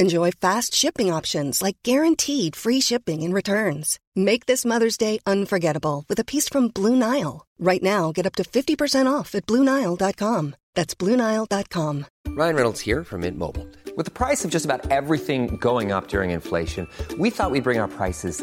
Enjoy fast shipping options like guaranteed free shipping and returns. Make this Mother's Day unforgettable with a piece from Blue Nile. Right now, get up to 50% off at BlueNile.com. That's BlueNile.com. Ryan Reynolds here from Mint Mobile. With the price of just about everything going up during inflation, we thought we'd bring our prices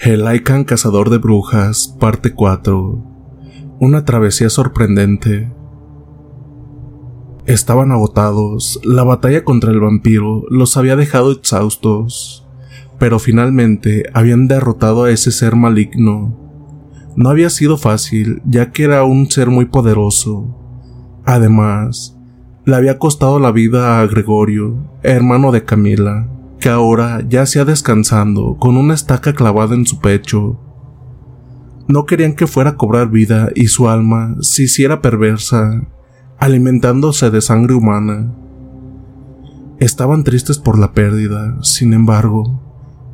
Helaikan Cazador de Brujas, parte 4. Una travesía sorprendente. Estaban agotados, la batalla contra el vampiro los había dejado exhaustos, pero finalmente habían derrotado a ese ser maligno. No había sido fácil, ya que era un ser muy poderoso. Además, le había costado la vida a Gregorio, hermano de Camila, que ahora yacía descansando con una estaca clavada en su pecho. No querían que fuera a cobrar vida y su alma se hiciera perversa, alimentándose de sangre humana. Estaban tristes por la pérdida, sin embargo,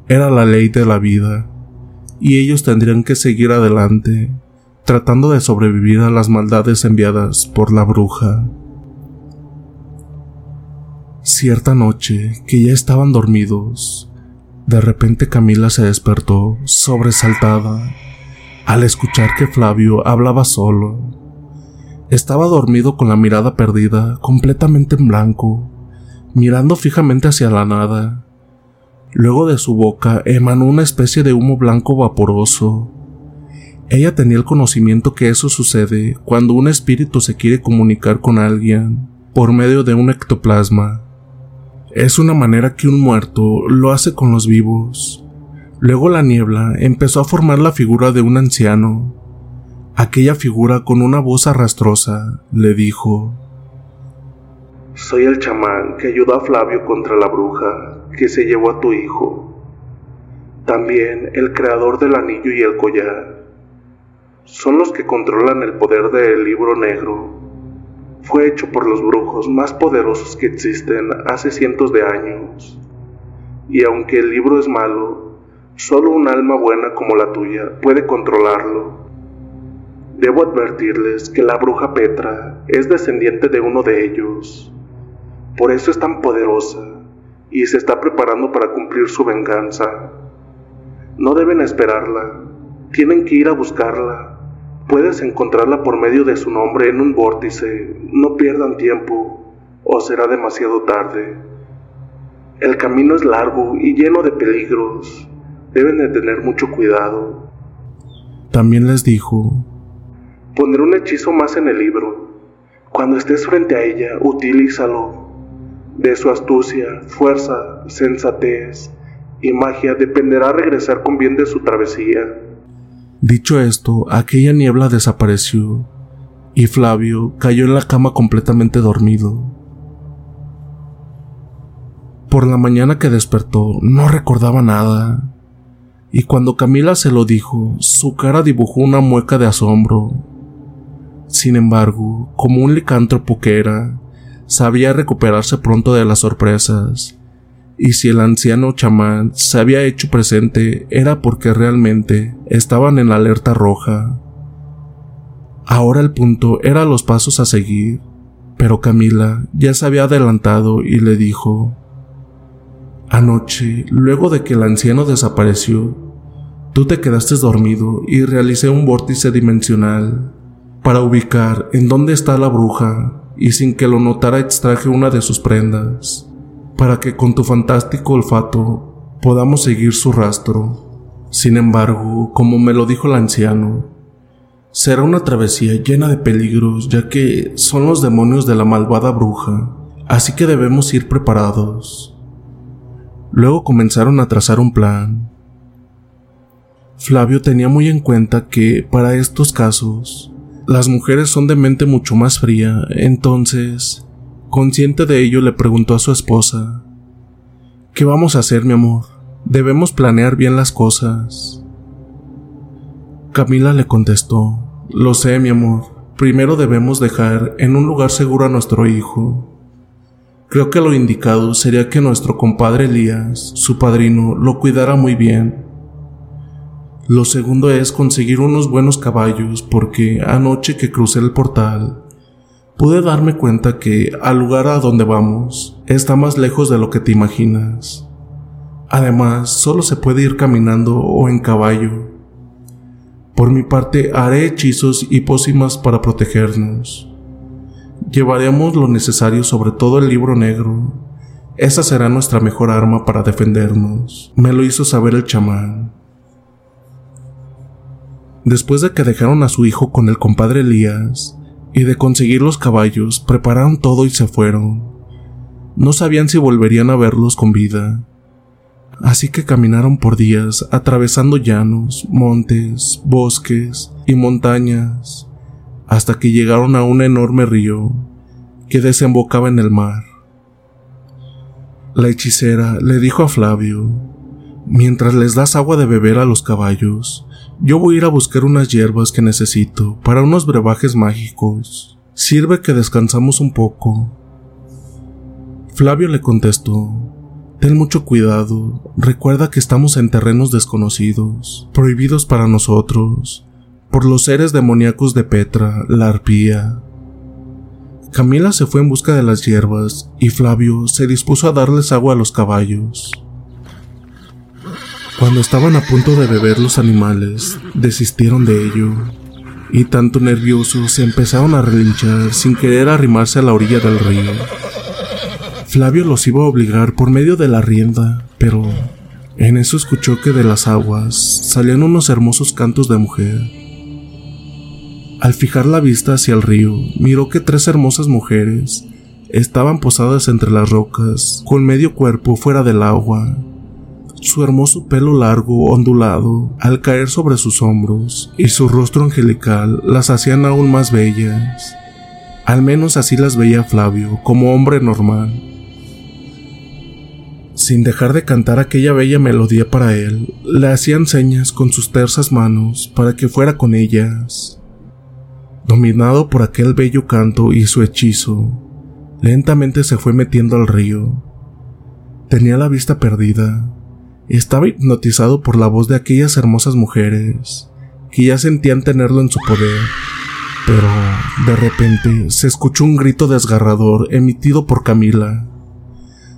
era la ley de la vida, y ellos tendrían que seguir adelante, tratando de sobrevivir a las maldades enviadas por la bruja. Cierta noche, que ya estaban dormidos, de repente Camila se despertó, sobresaltada, al escuchar que Flavio hablaba solo. Estaba dormido con la mirada perdida, completamente en blanco, mirando fijamente hacia la nada. Luego de su boca emanó una especie de humo blanco vaporoso. Ella tenía el conocimiento que eso sucede cuando un espíritu se quiere comunicar con alguien por medio de un ectoplasma. Es una manera que un muerto lo hace con los vivos. Luego la niebla empezó a formar la figura de un anciano. Aquella figura con una voz arrastrosa le dijo, Soy el chamán que ayudó a Flavio contra la bruja que se llevó a tu hijo. También el creador del anillo y el collar. Son los que controlan el poder del libro negro. Fue hecho por los brujos más poderosos que existen hace cientos de años. Y aunque el libro es malo, solo un alma buena como la tuya puede controlarlo. Debo advertirles que la bruja Petra es descendiente de uno de ellos. Por eso es tan poderosa y se está preparando para cumplir su venganza. No deben esperarla, tienen que ir a buscarla. Puedes encontrarla por medio de su nombre en un vórtice. No pierdan tiempo, o será demasiado tarde. El camino es largo y lleno de peligros. Deben de tener mucho cuidado. También les dijo, Pondré un hechizo más en el libro. Cuando estés frente a ella, utilízalo. De su astucia, fuerza, sensatez y magia dependerá regresar con bien de su travesía. Dicho esto, aquella niebla desapareció y Flavio cayó en la cama completamente dormido. Por la mañana que despertó no recordaba nada, y cuando Camila se lo dijo, su cara dibujó una mueca de asombro. Sin embargo, como un licántropo que era, sabía recuperarse pronto de las sorpresas, y si el anciano chamán se había hecho presente era porque realmente estaban en la alerta roja. Ahora el punto era los pasos a seguir, pero Camila ya se había adelantado y le dijo, Anoche, luego de que el anciano desapareció, tú te quedaste dormido y realicé un vórtice dimensional para ubicar en dónde está la bruja y sin que lo notara extraje una de sus prendas, para que con tu fantástico olfato podamos seguir su rastro. Sin embargo, como me lo dijo el anciano, será una travesía llena de peligros ya que son los demonios de la malvada bruja, así que debemos ir preparados. Luego comenzaron a trazar un plan. Flavio tenía muy en cuenta que, para estos casos, las mujeres son de mente mucho más fría, entonces, consciente de ello, le preguntó a su esposa, ¿Qué vamos a hacer, mi amor? Debemos planear bien las cosas. Camila le contestó, Lo sé, mi amor, primero debemos dejar en un lugar seguro a nuestro hijo. Creo que lo indicado sería que nuestro compadre Elías, su padrino, lo cuidara muy bien lo segundo es conseguir unos buenos caballos porque anoche que crucé el portal pude darme cuenta que al lugar a donde vamos está más lejos de lo que te imaginas. Además, solo se puede ir caminando o en caballo. Por mi parte, haré hechizos y pócimas para protegernos. Llevaremos lo necesario sobre todo el libro negro. Esa será nuestra mejor arma para defendernos. Me lo hizo saber el chamán. Después de que dejaron a su hijo con el compadre Elías y de conseguir los caballos, prepararon todo y se fueron. No sabían si volverían a verlos con vida. Así que caminaron por días atravesando llanos, montes, bosques y montañas, hasta que llegaron a un enorme río que desembocaba en el mar. La hechicera le dijo a Flavio, mientras les das agua de beber a los caballos, yo voy a ir a buscar unas hierbas que necesito para unos brebajes mágicos. Sirve que descansamos un poco. Flavio le contestó, Ten mucho cuidado, recuerda que estamos en terrenos desconocidos, prohibidos para nosotros, por los seres demoníacos de Petra, la arpía. Camila se fue en busca de las hierbas y Flavio se dispuso a darles agua a los caballos. Cuando estaban a punto de beber los animales, desistieron de ello, y tanto nerviosos se empezaron a relinchar sin querer arrimarse a la orilla del río. Flavio los iba a obligar por medio de la rienda, pero en eso escuchó que de las aguas salían unos hermosos cantos de mujer. Al fijar la vista hacia el río, miró que tres hermosas mujeres estaban posadas entre las rocas, con medio cuerpo fuera del agua. Su hermoso pelo largo ondulado al caer sobre sus hombros y su rostro angelical las hacían aún más bellas. Al menos así las veía Flavio como hombre normal. Sin dejar de cantar aquella bella melodía para él, le hacían señas con sus tersas manos para que fuera con ellas. Dominado por aquel bello canto y su hechizo, lentamente se fue metiendo al río. Tenía la vista perdida. Estaba hipnotizado por la voz de aquellas hermosas mujeres, que ya sentían tenerlo en su poder. Pero, de repente, se escuchó un grito desgarrador emitido por Camila.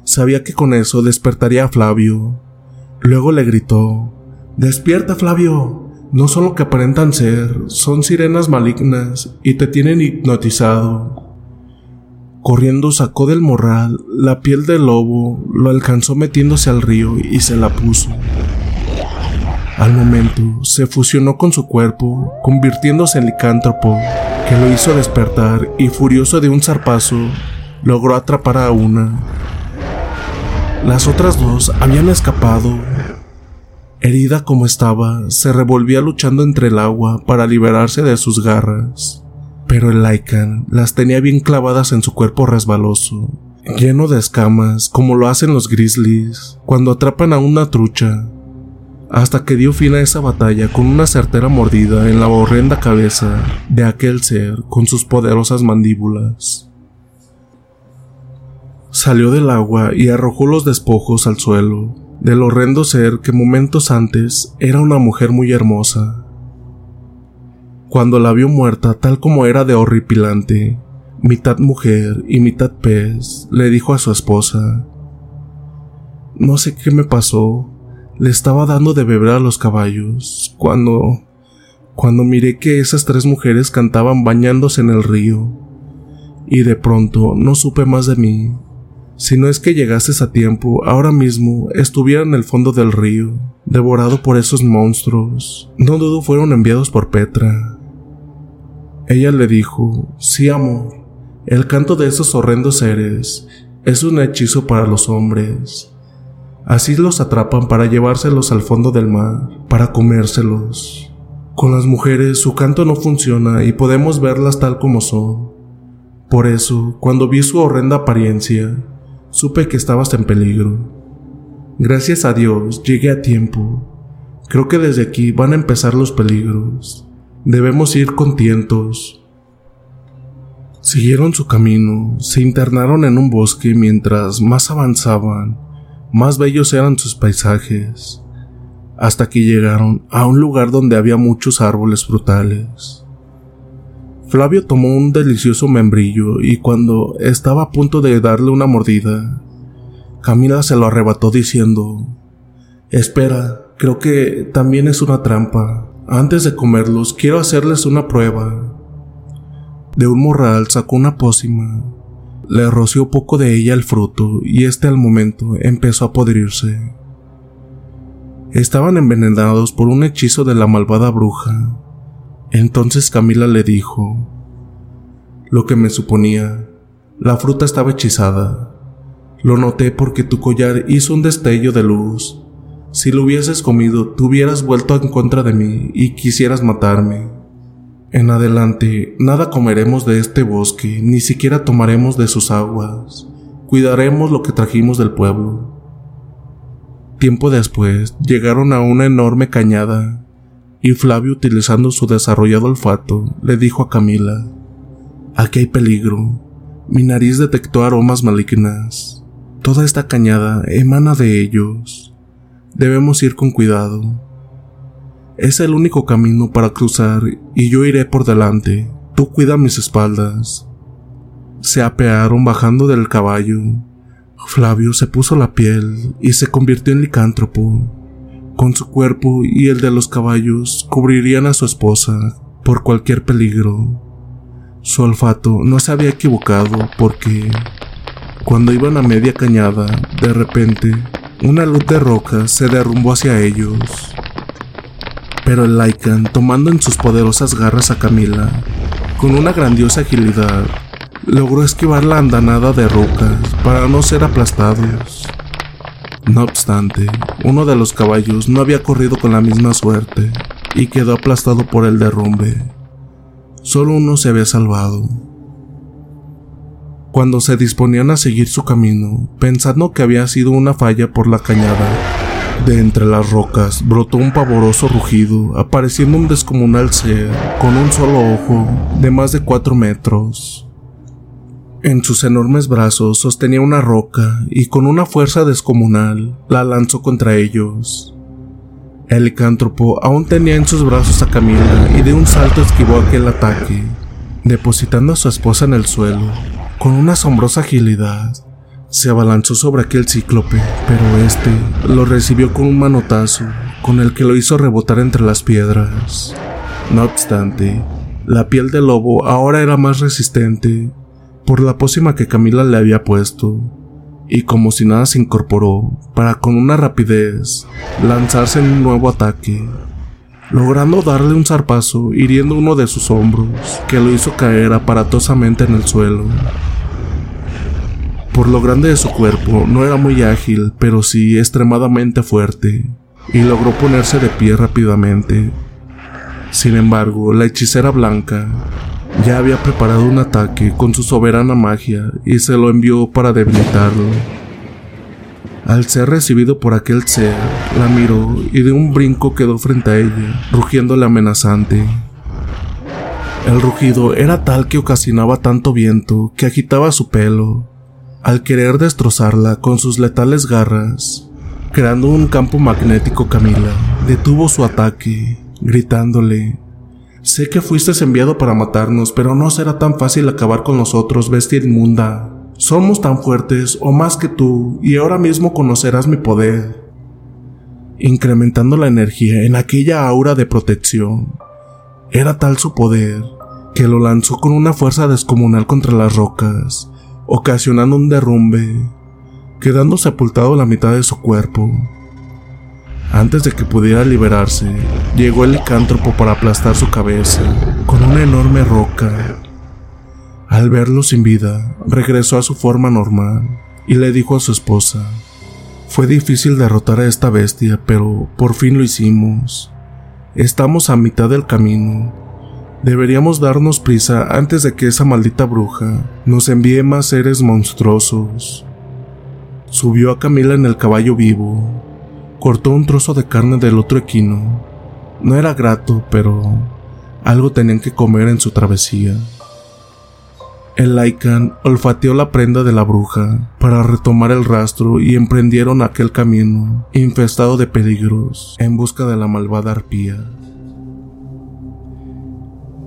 Sabía que con eso despertaría a Flavio. Luego le gritó, Despierta, Flavio. No son lo que aparentan ser, son sirenas malignas y te tienen hipnotizado. Corriendo sacó del morral la piel del lobo, lo alcanzó metiéndose al río y se la puso. Al momento se fusionó con su cuerpo, convirtiéndose en licántropo, que lo hizo despertar y furioso de un zarpazo, logró atrapar a una. Las otras dos habían escapado. Herida como estaba, se revolvía luchando entre el agua para liberarse de sus garras. Pero el Lycan las tenía bien clavadas en su cuerpo resbaloso, lleno de escamas, como lo hacen los grizzlies cuando atrapan a una trucha. Hasta que dio fin a esa batalla con una certera mordida en la horrenda cabeza de aquel ser con sus poderosas mandíbulas. Salió del agua y arrojó los despojos al suelo del horrendo ser que momentos antes era una mujer muy hermosa. Cuando la vio muerta tal como era de horripilante, mitad mujer y mitad pez, le dijo a su esposa, No sé qué me pasó, le estaba dando de beber a los caballos, cuando... cuando miré que esas tres mujeres cantaban bañándose en el río, y de pronto no supe más de mí. Si no es que llegases a tiempo, ahora mismo estuviera en el fondo del río, devorado por esos monstruos. No dudo fueron enviados por Petra. Ella le dijo, sí amor, el canto de esos horrendos seres es un hechizo para los hombres. Así los atrapan para llevárselos al fondo del mar, para comérselos. Con las mujeres su canto no funciona y podemos verlas tal como son. Por eso, cuando vi su horrenda apariencia, Supe que estabas en peligro. Gracias a Dios llegué a tiempo. Creo que desde aquí van a empezar los peligros. Debemos ir contentos. Siguieron su camino, se internaron en un bosque mientras más avanzaban, más bellos eran sus paisajes, hasta que llegaron a un lugar donde había muchos árboles frutales. Flavio tomó un delicioso membrillo y cuando estaba a punto de darle una mordida, Camila se lo arrebató diciendo, Espera, creo que también es una trampa. Antes de comerlos, quiero hacerles una prueba. De un morral sacó una pócima, le roció poco de ella el fruto y este al momento empezó a podrirse. Estaban envenenados por un hechizo de la malvada bruja, entonces Camila le dijo, lo que me suponía, la fruta estaba hechizada. Lo noté porque tu collar hizo un destello de luz. Si lo hubieses comido, tú hubieras vuelto en contra de mí y quisieras matarme. En adelante, nada comeremos de este bosque, ni siquiera tomaremos de sus aguas. Cuidaremos lo que trajimos del pueblo. Tiempo después, llegaron a una enorme cañada y Flavio, utilizando su desarrollado olfato, le dijo a Camila, Aquí hay peligro. Mi nariz detectó aromas malignas. Toda esta cañada emana de ellos. Debemos ir con cuidado. Es el único camino para cruzar y yo iré por delante. Tú cuida mis espaldas. Se apearon bajando del caballo. Flavio se puso la piel y se convirtió en licántropo con su cuerpo y el de los caballos cubrirían a su esposa por cualquier peligro. Su olfato no se había equivocado porque, cuando iban a media cañada, de repente, una luz de roca se derrumbó hacia ellos. Pero el Lycan, tomando en sus poderosas garras a Camila, con una grandiosa agilidad, logró esquivar la andanada de rocas para no ser aplastados. No obstante, uno de los caballos no había corrido con la misma suerte y quedó aplastado por el derrumbe. Solo uno se había salvado. Cuando se disponían a seguir su camino, pensando que había sido una falla por la cañada, de entre las rocas brotó un pavoroso rugido, apareciendo un descomunal ser con un solo ojo de más de cuatro metros. En sus enormes brazos sostenía una roca y con una fuerza descomunal la lanzó contra ellos. El licántropo aún tenía en sus brazos a Camila y de un salto esquivó aquel ataque, depositando a su esposa en el suelo. Con una asombrosa agilidad, se abalanzó sobre aquel cíclope, pero este lo recibió con un manotazo, con el que lo hizo rebotar entre las piedras. No obstante, la piel del lobo ahora era más resistente por la pócima que Camila le había puesto, y como si nada se incorporó para con una rapidez lanzarse en un nuevo ataque, logrando darle un zarpazo hiriendo uno de sus hombros, que lo hizo caer aparatosamente en el suelo. Por lo grande de su cuerpo, no era muy ágil, pero sí extremadamente fuerte, y logró ponerse de pie rápidamente. Sin embargo, la hechicera blanca ya había preparado un ataque con su soberana magia y se lo envió para debilitarlo. Al ser recibido por aquel ser, la miró y de un brinco quedó frente a ella, rugiéndole amenazante. El rugido era tal que ocasionaba tanto viento que agitaba su pelo, al querer destrozarla con sus letales garras, creando un campo magnético Camila, detuvo su ataque, gritándole Sé que fuiste enviado para matarnos, pero no será tan fácil acabar con nosotros, bestia inmunda. Somos tan fuertes o más que tú, y ahora mismo conocerás mi poder. Incrementando la energía en aquella aura de protección. Era tal su poder que lo lanzó con una fuerza descomunal contra las rocas, ocasionando un derrumbe, quedando sepultado la mitad de su cuerpo. Antes de que pudiera liberarse, llegó el licántropo para aplastar su cabeza con una enorme roca. Al verlo sin vida, regresó a su forma normal y le dijo a su esposa, fue difícil derrotar a esta bestia, pero por fin lo hicimos. Estamos a mitad del camino. Deberíamos darnos prisa antes de que esa maldita bruja nos envíe más seres monstruosos. Subió a Camila en el caballo vivo cortó un trozo de carne del otro equino. No era grato, pero algo tenían que comer en su travesía. El Lycan olfateó la prenda de la bruja para retomar el rastro y emprendieron aquel camino infestado de peligros en busca de la malvada arpía.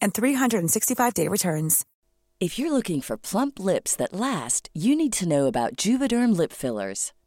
and 365-day returns. If you're looking for plump lips that last, you need to know about Juvederm lip fillers.